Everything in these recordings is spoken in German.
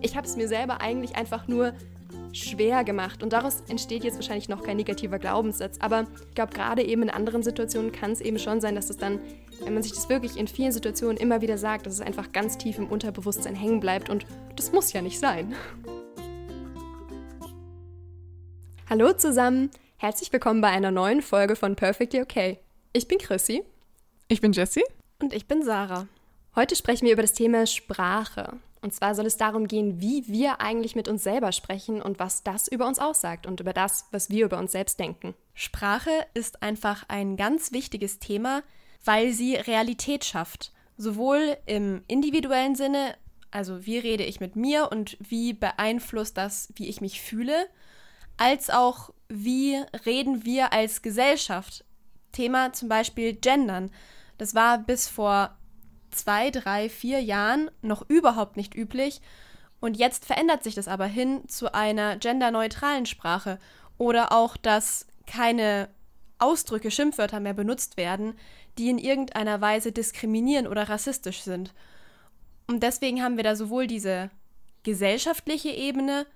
ich habe es mir selber eigentlich einfach nur schwer gemacht. Und daraus entsteht jetzt wahrscheinlich noch kein negativer Glaubenssatz. Aber ich glaube, gerade eben in anderen Situationen kann es eben schon sein, dass es dann, wenn man sich das wirklich in vielen Situationen immer wieder sagt, dass es einfach ganz tief im Unterbewusstsein hängen bleibt. Und das muss ja nicht sein. Hallo zusammen, herzlich willkommen bei einer neuen Folge von Perfectly Okay. Ich bin Chrissy. Ich bin Jessie. Und ich bin Sarah. Heute sprechen wir über das Thema Sprache. Und zwar soll es darum gehen, wie wir eigentlich mit uns selber sprechen und was das über uns aussagt und über das, was wir über uns selbst denken. Sprache ist einfach ein ganz wichtiges Thema, weil sie Realität schafft. Sowohl im individuellen Sinne, also wie rede ich mit mir und wie beeinflusst das, wie ich mich fühle, als auch wie reden wir als Gesellschaft. Thema zum Beispiel Gendern. Das war bis vor zwei, drei, vier Jahren noch überhaupt nicht üblich. Und jetzt verändert sich das aber hin zu einer genderneutralen Sprache oder auch, dass keine Ausdrücke, Schimpfwörter mehr benutzt werden, die in irgendeiner Weise diskriminieren oder rassistisch sind. Und deswegen haben wir da sowohl diese gesellschaftliche Ebene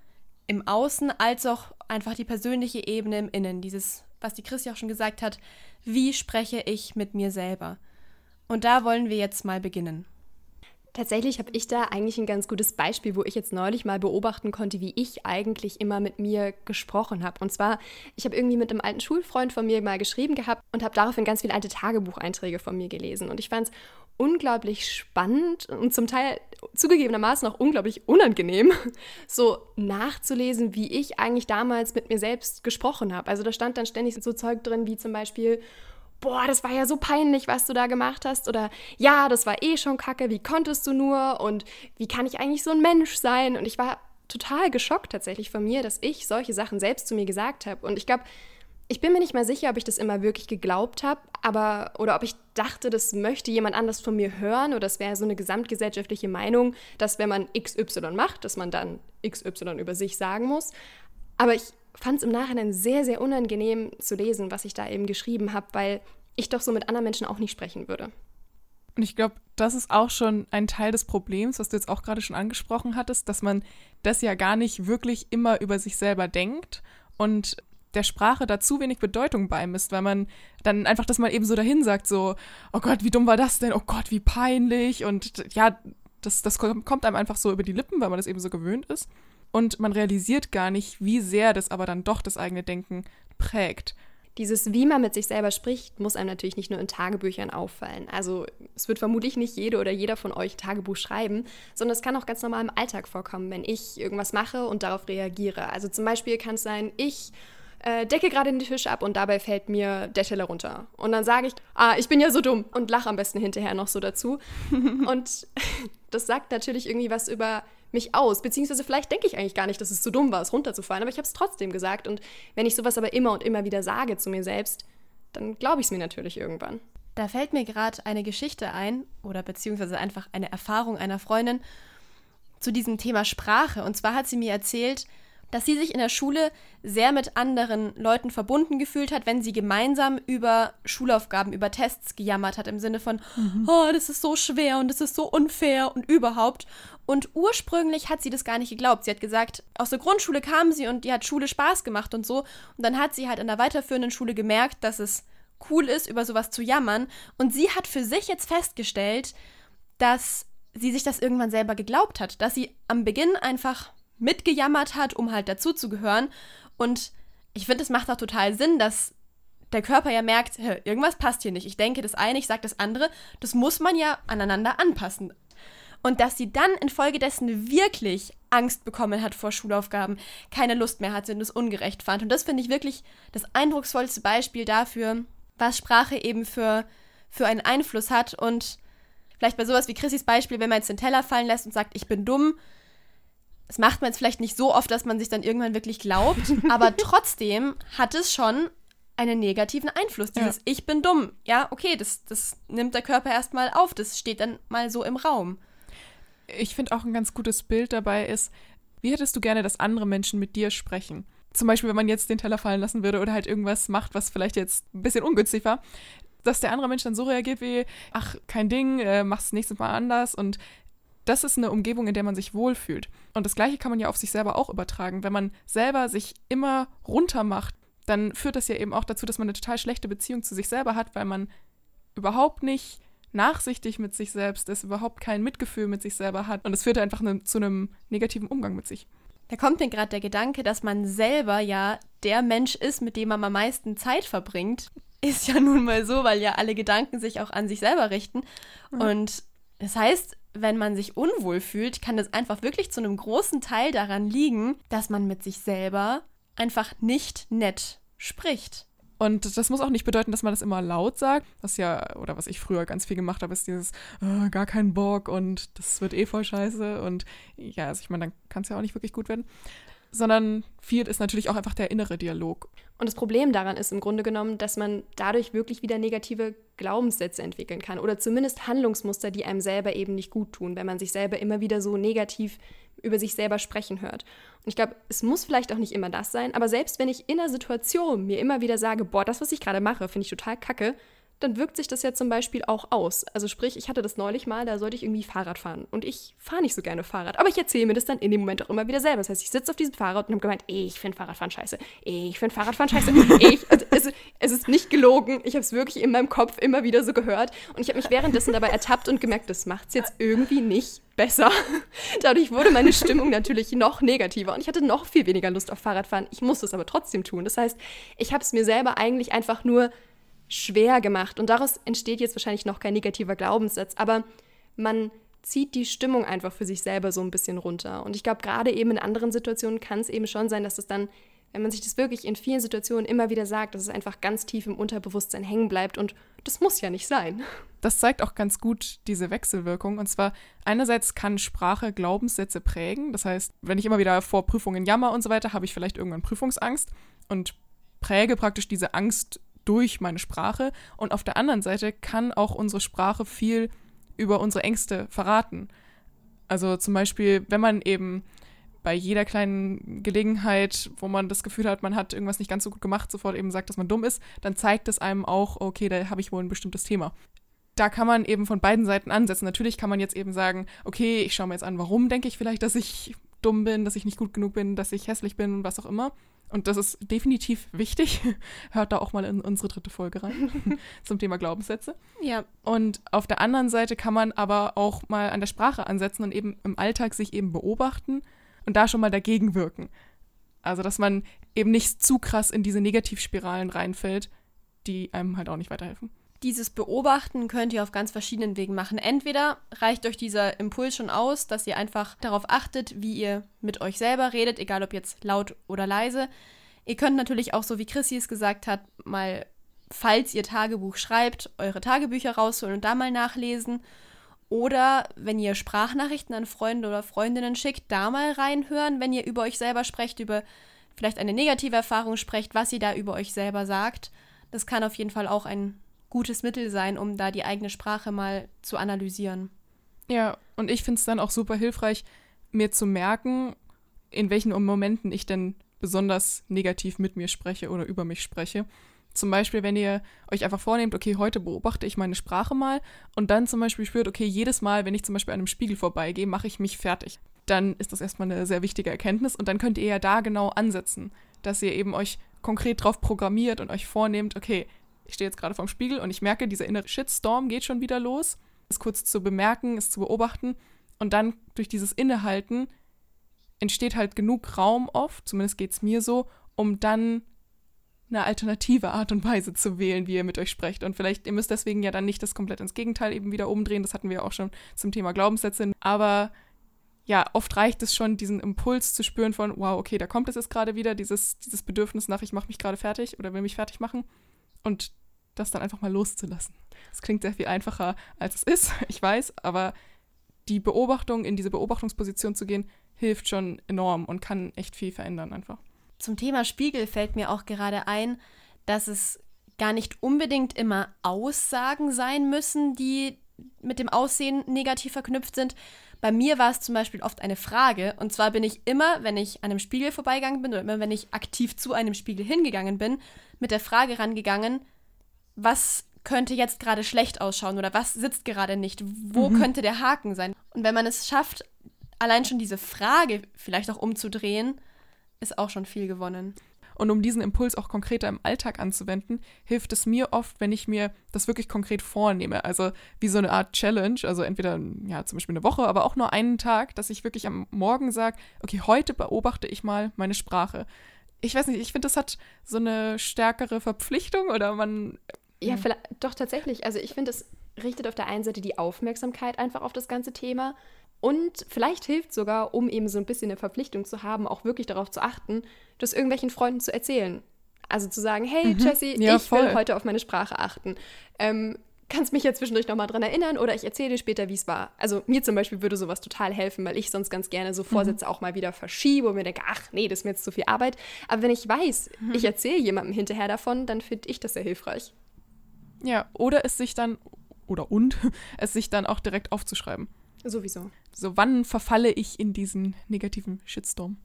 im Außen als auch einfach die persönliche Ebene im Innen. Dieses, was die Christi auch schon gesagt hat, wie spreche ich mit mir selber? Und da wollen wir jetzt mal beginnen. Tatsächlich habe ich da eigentlich ein ganz gutes Beispiel, wo ich jetzt neulich mal beobachten konnte, wie ich eigentlich immer mit mir gesprochen habe. Und zwar, ich habe irgendwie mit einem alten Schulfreund von mir mal geschrieben gehabt und habe daraufhin ganz viele alte Tagebucheinträge von mir gelesen. Und ich fand es unglaublich spannend und zum Teil zugegebenermaßen auch unglaublich unangenehm, so nachzulesen, wie ich eigentlich damals mit mir selbst gesprochen habe. Also da stand dann ständig so Zeug drin, wie zum Beispiel, boah, das war ja so peinlich, was du da gemacht hast. Oder ja, das war eh schon kacke, wie konntest du nur? Und wie kann ich eigentlich so ein Mensch sein? Und ich war total geschockt tatsächlich von mir, dass ich solche Sachen selbst zu mir gesagt habe. Und ich glaube, ich bin mir nicht mal sicher, ob ich das immer wirklich geglaubt habe, aber oder ob ich dachte, das möchte jemand anders von mir hören oder das wäre so eine gesamtgesellschaftliche Meinung, dass wenn man XY macht, dass man dann XY über sich sagen muss. Aber ich fand es im Nachhinein sehr, sehr unangenehm zu lesen, was ich da eben geschrieben habe, weil ich doch so mit anderen Menschen auch nicht sprechen würde. Und ich glaube, das ist auch schon ein Teil des Problems, was du jetzt auch gerade schon angesprochen hattest, dass man das ja gar nicht wirklich immer über sich selber denkt und der Sprache da zu wenig Bedeutung beimisst, weil man dann einfach das mal eben so dahin sagt, so, oh Gott, wie dumm war das denn? Oh Gott, wie peinlich. Und ja, das, das kommt einem einfach so über die Lippen, weil man das eben so gewöhnt ist. Und man realisiert gar nicht, wie sehr das aber dann doch das eigene Denken prägt. Dieses, wie man mit sich selber spricht, muss einem natürlich nicht nur in Tagebüchern auffallen. Also es wird vermutlich nicht jede oder jeder von euch Tagebuch schreiben, sondern es kann auch ganz normal im Alltag vorkommen, wenn ich irgendwas mache und darauf reagiere. Also zum Beispiel kann es sein, ich äh, decke gerade den Tisch ab und dabei fällt mir der Teller runter. Und dann sage ich, ah, ich bin ja so dumm und lache am besten hinterher noch so dazu. und das sagt natürlich irgendwie was über mich aus. Beziehungsweise vielleicht denke ich eigentlich gar nicht, dass es zu dumm war, es runterzufallen, aber ich habe es trotzdem gesagt. Und wenn ich sowas aber immer und immer wieder sage zu mir selbst, dann glaube ich es mir natürlich irgendwann. Da fällt mir gerade eine Geschichte ein oder beziehungsweise einfach eine Erfahrung einer Freundin zu diesem Thema Sprache. Und zwar hat sie mir erzählt, dass sie sich in der Schule sehr mit anderen Leuten verbunden gefühlt hat, wenn sie gemeinsam über Schulaufgaben, über Tests gejammert hat, im Sinne von, mhm. oh, das ist so schwer und das ist so unfair und überhaupt. Und ursprünglich hat sie das gar nicht geglaubt. Sie hat gesagt, aus der Grundschule kam sie und die hat Schule Spaß gemacht und so. Und dann hat sie halt in der weiterführenden Schule gemerkt, dass es cool ist, über sowas zu jammern. Und sie hat für sich jetzt festgestellt, dass sie sich das irgendwann selber geglaubt hat, dass sie am Beginn einfach mitgejammert hat, um halt dazuzugehören. Und ich finde, es macht auch total Sinn, dass der Körper ja merkt, irgendwas passt hier nicht. Ich denke das eine, ich sage das andere. Das muss man ja aneinander anpassen. Und dass sie dann infolgedessen wirklich Angst bekommen hat vor Schulaufgaben, keine Lust mehr hatte und es ungerecht fand. Und das finde ich wirklich das eindrucksvollste Beispiel dafür, was Sprache eben für, für einen Einfluss hat. Und vielleicht bei sowas wie Chrissys Beispiel, wenn man jetzt den Teller fallen lässt und sagt, ich bin dumm, das macht man jetzt vielleicht nicht so oft, dass man sich dann irgendwann wirklich glaubt, aber trotzdem hat es schon einen negativen Einfluss. Dieses ja. Ich bin dumm. Ja, okay, das, das nimmt der Körper erstmal auf. Das steht dann mal so im Raum. Ich finde auch ein ganz gutes Bild dabei ist, wie hättest du gerne, dass andere Menschen mit dir sprechen? Zum Beispiel, wenn man jetzt den Teller fallen lassen würde oder halt irgendwas macht, was vielleicht jetzt ein bisschen ungünstig war, dass der andere Mensch dann so reagiert wie, ach, kein Ding, äh, mach's nächstes Mal anders und das ist eine Umgebung, in der man sich wohlfühlt. Und das Gleiche kann man ja auf sich selber auch übertragen. Wenn man selber sich immer runter macht, dann führt das ja eben auch dazu, dass man eine total schlechte Beziehung zu sich selber hat, weil man überhaupt nicht nachsichtig mit sich selbst ist, überhaupt kein Mitgefühl mit sich selber hat. Und es führt einfach ne, zu einem negativen Umgang mit sich. Da kommt mir gerade der Gedanke, dass man selber ja der Mensch ist, mit dem man am meisten Zeit verbringt. Ist ja nun mal so, weil ja alle Gedanken sich auch an sich selber richten. Mhm. Und das heißt, wenn man sich unwohl fühlt, kann das einfach wirklich zu einem großen Teil daran liegen, dass man mit sich selber einfach nicht nett spricht. Und das muss auch nicht bedeuten, dass man das immer laut sagt. Was ja, oder was ich früher ganz viel gemacht habe, ist dieses oh, gar keinen Bock und das wird eh voll scheiße. Und ja, also ich meine, dann kann es ja auch nicht wirklich gut werden sondern viel ist natürlich auch einfach der innere Dialog. Und das Problem daran ist im Grunde genommen, dass man dadurch wirklich wieder negative Glaubenssätze entwickeln kann oder zumindest Handlungsmuster, die einem selber eben nicht gut tun, wenn man sich selber immer wieder so negativ über sich selber sprechen hört. Und ich glaube, es muss vielleicht auch nicht immer das sein, aber selbst wenn ich in einer Situation mir immer wieder sage, boah, das, was ich gerade mache, finde ich total kacke, dann wirkt sich das ja zum Beispiel auch aus. Also sprich, ich hatte das neulich mal, da sollte ich irgendwie Fahrrad fahren. Und ich fahre nicht so gerne Fahrrad. Aber ich erzähle mir das dann in dem Moment auch immer wieder selber. Das heißt, ich sitze auf diesem Fahrrad und habe gemeint, ich finde Fahrradfahren scheiße. Ich finde Fahrradfahren scheiße. ich, also es, es, ist nicht gelogen. Ich habe es wirklich in meinem Kopf immer wieder so gehört. Und ich habe mich währenddessen dabei ertappt und gemerkt, das macht es jetzt irgendwie nicht besser. Dadurch wurde meine Stimmung natürlich noch negativer und ich hatte noch viel weniger Lust auf Fahrradfahren. Ich musste es aber trotzdem tun. Das heißt, ich habe es mir selber eigentlich einfach nur schwer gemacht. Und daraus entsteht jetzt wahrscheinlich noch kein negativer Glaubenssatz, aber man zieht die Stimmung einfach für sich selber so ein bisschen runter. Und ich glaube, gerade eben in anderen Situationen kann es eben schon sein, dass es dann, wenn man sich das wirklich in vielen Situationen immer wieder sagt, dass es einfach ganz tief im Unterbewusstsein hängen bleibt. Und das muss ja nicht sein. Das zeigt auch ganz gut diese Wechselwirkung. Und zwar einerseits kann Sprache Glaubenssätze prägen. Das heißt, wenn ich immer wieder vor Prüfungen jammer und so weiter, habe ich vielleicht irgendwann Prüfungsangst und präge praktisch diese Angst durch meine Sprache. Und auf der anderen Seite kann auch unsere Sprache viel über unsere Ängste verraten. Also zum Beispiel, wenn man eben bei jeder kleinen Gelegenheit, wo man das Gefühl hat, man hat irgendwas nicht ganz so gut gemacht, sofort eben sagt, dass man dumm ist, dann zeigt es einem auch, okay, da habe ich wohl ein bestimmtes Thema. Da kann man eben von beiden Seiten ansetzen. Natürlich kann man jetzt eben sagen, okay, ich schaue mir jetzt an, warum denke ich vielleicht, dass ich dumm bin, dass ich nicht gut genug bin, dass ich hässlich bin, was auch immer. Und das ist definitiv wichtig. Hört da auch mal in unsere dritte Folge rein zum Thema Glaubenssätze. Ja. Und auf der anderen Seite kann man aber auch mal an der Sprache ansetzen und eben im Alltag sich eben beobachten und da schon mal dagegen wirken. Also, dass man eben nicht zu krass in diese Negativspiralen reinfällt, die einem halt auch nicht weiterhelfen. Dieses Beobachten könnt ihr auf ganz verschiedenen Wegen machen. Entweder reicht euch dieser Impuls schon aus, dass ihr einfach darauf achtet, wie ihr mit euch selber redet, egal ob jetzt laut oder leise. Ihr könnt natürlich auch, so wie Chrissy es gesagt hat, mal, falls ihr Tagebuch schreibt, eure Tagebücher rausholen und da mal nachlesen. Oder wenn ihr Sprachnachrichten an Freunde oder Freundinnen schickt, da mal reinhören, wenn ihr über euch selber sprecht, über vielleicht eine negative Erfahrung sprecht, was ihr da über euch selber sagt. Das kann auf jeden Fall auch ein gutes Mittel sein, um da die eigene Sprache mal zu analysieren. Ja, und ich finde es dann auch super hilfreich, mir zu merken, in welchen Momenten ich denn besonders negativ mit mir spreche oder über mich spreche. Zum Beispiel, wenn ihr euch einfach vornehmt, okay, heute beobachte ich meine Sprache mal und dann zum Beispiel spürt, okay, jedes Mal, wenn ich zum Beispiel an einem Spiegel vorbeigehe, mache ich mich fertig. Dann ist das erstmal eine sehr wichtige Erkenntnis und dann könnt ihr ja da genau ansetzen, dass ihr eben euch konkret drauf programmiert und euch vornehmt, okay, ich stehe jetzt gerade vorm Spiegel und ich merke, dieser innere Shitstorm geht schon wieder los. Es kurz zu bemerken, es zu beobachten und dann durch dieses Innehalten entsteht halt genug Raum oft, zumindest geht es mir so, um dann eine alternative Art und Weise zu wählen, wie ihr mit euch sprecht. Und vielleicht, ihr müsst deswegen ja dann nicht das komplett ins Gegenteil eben wieder umdrehen. Das hatten wir auch schon zum Thema Glaubenssätze. Aber ja, oft reicht es schon, diesen Impuls zu spüren von, wow, okay, da kommt es jetzt gerade wieder, dieses, dieses Bedürfnis nach, ich mache mich gerade fertig oder will mich fertig machen und das dann einfach mal loszulassen. Das klingt sehr viel einfacher, als es ist, ich weiß, aber die Beobachtung, in diese Beobachtungsposition zu gehen, hilft schon enorm und kann echt viel verändern einfach. Zum Thema Spiegel fällt mir auch gerade ein, dass es gar nicht unbedingt immer Aussagen sein müssen, die mit dem Aussehen negativ verknüpft sind. Bei mir war es zum Beispiel oft eine Frage. Und zwar bin ich immer, wenn ich an einem Spiegel vorbeigegangen bin oder immer, wenn ich aktiv zu einem Spiegel hingegangen bin, mit der Frage rangegangen, was könnte jetzt gerade schlecht ausschauen oder was sitzt gerade nicht, wo mhm. könnte der Haken sein. Und wenn man es schafft, allein schon diese Frage vielleicht auch umzudrehen, ist auch schon viel gewonnen. Und um diesen Impuls auch konkreter im Alltag anzuwenden, hilft es mir oft, wenn ich mir das wirklich konkret vornehme. Also wie so eine Art Challenge, also entweder ja zum Beispiel eine Woche, aber auch nur einen Tag, dass ich wirklich am Morgen sage, okay, heute beobachte ich mal meine Sprache. Ich weiß nicht, ich finde, das hat so eine stärkere Verpflichtung oder man. Ja, vielleicht, doch tatsächlich. Also ich finde, es richtet auf der einen Seite die Aufmerksamkeit einfach auf das ganze Thema und vielleicht hilft sogar, um eben so ein bisschen eine Verpflichtung zu haben, auch wirklich darauf zu achten, das irgendwelchen Freunden zu erzählen. Also zu sagen, hey mhm. Jessie, ja, ich voll. will heute auf meine Sprache achten. Ähm, kannst mich ja zwischendurch nochmal dran erinnern oder ich erzähle dir später, wie es war. Also mir zum Beispiel würde sowas total helfen, weil ich sonst ganz gerne so mhm. Vorsätze mhm. auch mal wieder verschiebe und mir denke, ach nee, das ist mir jetzt zu viel Arbeit. Aber wenn ich weiß, mhm. ich erzähle jemandem hinterher davon, dann finde ich das sehr hilfreich. Ja, oder es sich dann, oder und, es sich dann auch direkt aufzuschreiben. Sowieso. So, wann verfalle ich in diesen negativen Shitstorm?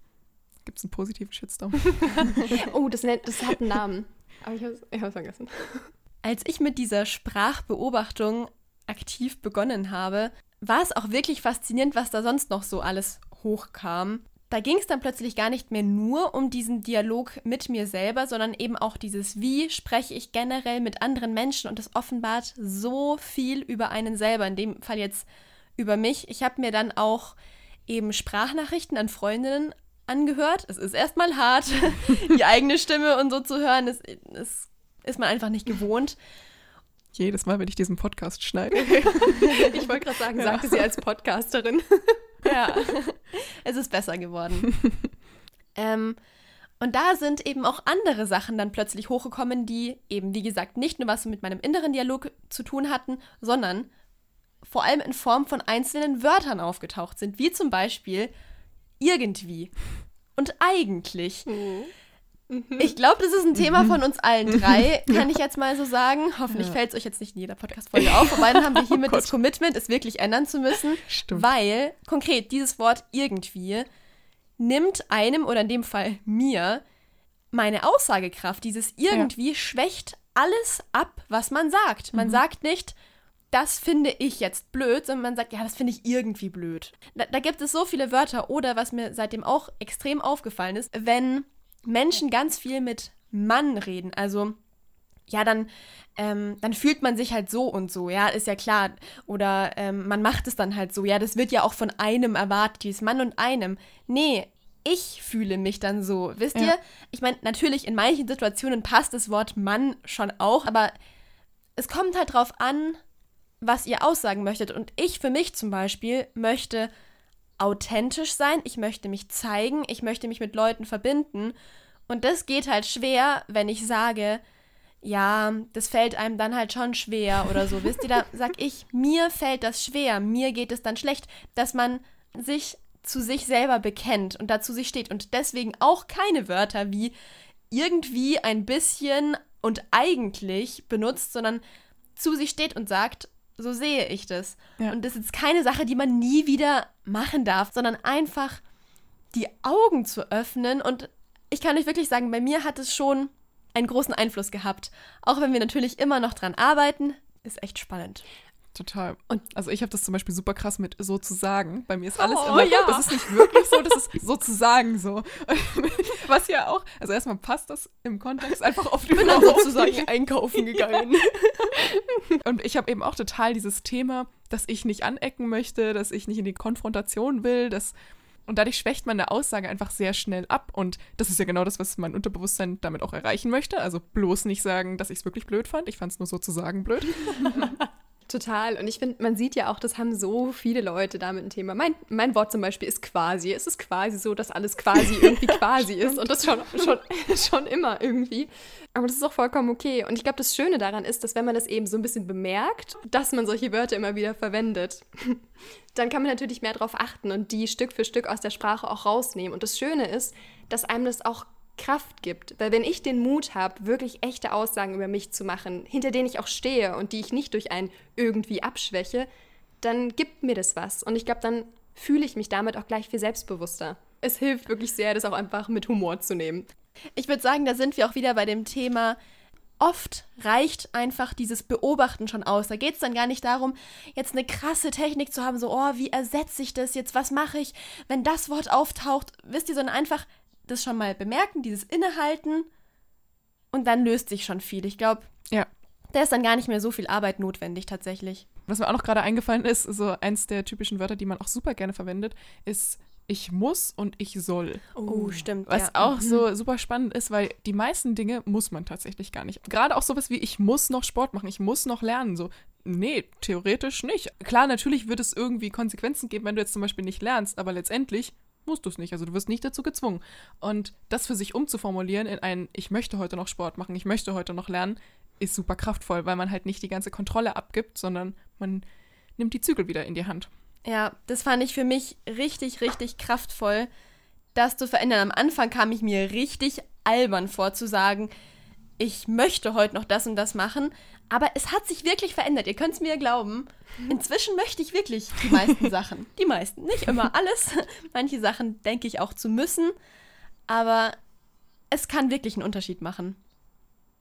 Gibt es einen positiven Shitstorm? oh, das, nennt, das hat einen Namen. Aber ich habe es vergessen. Als ich mit dieser Sprachbeobachtung aktiv begonnen habe, war es auch wirklich faszinierend, was da sonst noch so alles hochkam. Da ging es dann plötzlich gar nicht mehr nur um diesen Dialog mit mir selber, sondern eben auch dieses, wie spreche ich generell mit anderen Menschen und das offenbart so viel über einen selber. In dem Fall jetzt über mich. Ich habe mir dann auch eben Sprachnachrichten an Freundinnen angehört. Es ist erstmal hart, die eigene Stimme und so zu hören. Das, das ist man einfach nicht gewohnt. Jedes Mal, wenn ich diesen Podcast schneide. ich wollte gerade sagen, sagte ja. sie als Podcasterin. ja, es ist besser geworden. ähm, und da sind eben auch andere Sachen dann plötzlich hochgekommen, die eben, wie gesagt, nicht nur was mit meinem inneren Dialog zu tun hatten, sondern vor allem in Form von einzelnen Wörtern aufgetaucht sind, wie zum Beispiel irgendwie und eigentlich. Mhm. Mhm. Ich glaube, das ist ein Thema von uns allen drei, kann ich jetzt mal so sagen. Hoffentlich ja. fällt es euch jetzt nicht in jeder Podcast-Folge auf. Wobei dann haben wir hiermit oh das Commitment, es wirklich ändern zu müssen. Stimmt. Weil, konkret, dieses Wort irgendwie nimmt einem oder in dem Fall mir meine Aussagekraft. Dieses irgendwie ja. schwächt alles ab, was man sagt. Man mhm. sagt nicht, das finde ich jetzt blöd, sondern man sagt, ja, das finde ich irgendwie blöd. Da, da, gibt es so viele Wörter oder was mir seitdem auch extrem aufgefallen ist, wenn Menschen ganz viel mit Mann reden, also ja, dann, ähm, dann fühlt man sich halt so und so, ja, ist ja klar. Oder ähm, man macht es dann halt so, ja, das wird ja auch von einem erwartet, dieses Mann und einem. Nee, ich fühle mich dann so, wisst ja. ihr? Ich meine, natürlich, in manchen Situationen passt das Wort Mann schon auch, aber es kommt halt drauf an, was ihr aussagen möchtet. Und ich für mich zum Beispiel möchte authentisch sein, ich möchte mich zeigen, ich möchte mich mit Leuten verbinden. Und das geht halt schwer, wenn ich sage, ja, das fällt einem dann halt schon schwer oder so. Wisst ihr, da sag ich, mir fällt das schwer, mir geht es dann schlecht, dass man sich zu sich selber bekennt und dazu sich steht und deswegen auch keine Wörter wie irgendwie ein bisschen und eigentlich benutzt, sondern zu sich steht und sagt, so sehe ich das. Ja. Und das ist keine Sache, die man nie wieder machen darf, sondern einfach die Augen zu öffnen. Und ich kann euch wirklich sagen, bei mir hat es schon einen großen Einfluss gehabt. Auch wenn wir natürlich immer noch dran arbeiten, ist echt spannend. Total. Und also ich habe das zum Beispiel super krass mit sozusagen. Bei mir ist alles oh, immer, ja. das ist nicht wirklich so, das ist sozusagen so. Was ja auch, also erstmal passt das im Kontext einfach auf die Ich bin dann sozusagen einkaufen gegangen. Und ich habe eben auch total dieses Thema, dass ich nicht anecken möchte, dass ich nicht in die Konfrontation will, dass und dadurch schwächt meine Aussage einfach sehr schnell ab. Und das ist ja genau das, was mein Unterbewusstsein damit auch erreichen möchte. Also bloß nicht sagen, dass ich es wirklich blöd fand. Ich fand es nur sozusagen blöd. Total. Und ich finde, man sieht ja auch, das haben so viele Leute damit ein Thema. Mein, mein Wort zum Beispiel ist quasi. Es ist quasi so, dass alles quasi irgendwie quasi ist. Und das schon, schon, schon immer irgendwie. Aber das ist auch vollkommen okay. Und ich glaube, das Schöne daran ist, dass wenn man das eben so ein bisschen bemerkt, dass man solche Wörter immer wieder verwendet, dann kann man natürlich mehr darauf achten und die Stück für Stück aus der Sprache auch rausnehmen. Und das Schöne ist, dass einem das auch Kraft gibt. Weil wenn ich den Mut habe, wirklich echte Aussagen über mich zu machen, hinter denen ich auch stehe und die ich nicht durch ein irgendwie abschwäche, dann gibt mir das was. Und ich glaube, dann fühle ich mich damit auch gleich viel selbstbewusster. Es hilft wirklich sehr, das auch einfach mit Humor zu nehmen. Ich würde sagen, da sind wir auch wieder bei dem Thema, oft reicht einfach dieses Beobachten schon aus. Da geht es dann gar nicht darum, jetzt eine krasse Technik zu haben, so, oh, wie ersetze ich das jetzt, was mache ich, wenn das Wort auftaucht, wisst ihr, sondern einfach das schon mal bemerken, dieses Innehalten und dann löst sich schon viel. Ich glaube, Ja. da ist dann gar nicht mehr so viel Arbeit notwendig tatsächlich. Was mir auch noch gerade eingefallen ist, so eins der typischen Wörter, die man auch super gerne verwendet, ist ich muss und ich soll. Oh, stimmt. Was ja. auch so super spannend ist, weil die meisten Dinge muss man tatsächlich gar nicht. Gerade auch sowas wie ich muss noch Sport machen, ich muss noch lernen. So, nee, theoretisch nicht. Klar, natürlich wird es irgendwie Konsequenzen geben, wenn du jetzt zum Beispiel nicht lernst, aber letztendlich musst du es nicht. Also du wirst nicht dazu gezwungen. Und das für sich umzuformulieren in ein ich möchte heute noch Sport machen, ich möchte heute noch lernen, ist super kraftvoll, weil man halt nicht die ganze Kontrolle abgibt, sondern man nimmt die Zügel wieder in die Hand. Ja, das fand ich für mich richtig, richtig kraftvoll, das zu verändern. Am Anfang kam ich mir richtig albern vor, zu sagen, ich möchte heute noch das und das machen, aber es hat sich wirklich verändert. Ihr könnt es mir glauben. Inzwischen möchte ich wirklich die meisten Sachen. Die meisten, nicht immer alles. Manche Sachen denke ich auch zu müssen, aber es kann wirklich einen Unterschied machen.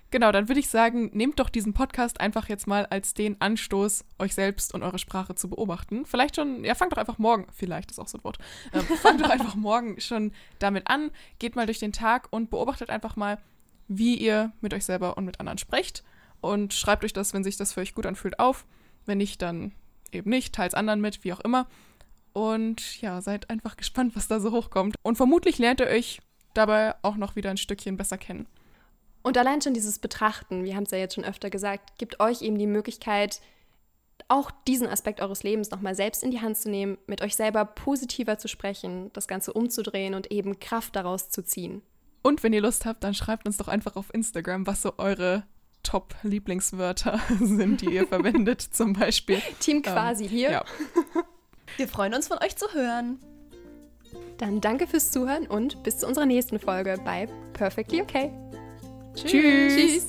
Genau, dann würde ich sagen, nehmt doch diesen Podcast einfach jetzt mal als den Anstoß, euch selbst und eure Sprache zu beobachten. Vielleicht schon, ja, fangt doch einfach morgen, vielleicht ist auch so ein Wort, ähm, fangt doch einfach morgen schon damit an, geht mal durch den Tag und beobachtet einfach mal, wie ihr mit euch selber und mit anderen sprecht und schreibt euch das, wenn sich das für euch gut anfühlt, auf. Wenn nicht, dann eben nicht, teilt es anderen mit, wie auch immer. Und ja, seid einfach gespannt, was da so hochkommt. Und vermutlich lernt ihr euch dabei auch noch wieder ein Stückchen besser kennen. Und allein schon dieses Betrachten, wir haben es ja jetzt schon öfter gesagt, gibt euch eben die Möglichkeit, auch diesen Aspekt eures Lebens nochmal selbst in die Hand zu nehmen, mit euch selber positiver zu sprechen, das Ganze umzudrehen und eben Kraft daraus zu ziehen. Und wenn ihr Lust habt, dann schreibt uns doch einfach auf Instagram, was so eure Top-Lieblingswörter sind, die ihr verwendet, zum Beispiel. Team quasi hier. Ja. Wir freuen uns von euch zu hören. Dann danke fürs Zuhören und bis zu unserer nächsten Folge bei Perfectly Okay. Tschüss. Tschüss.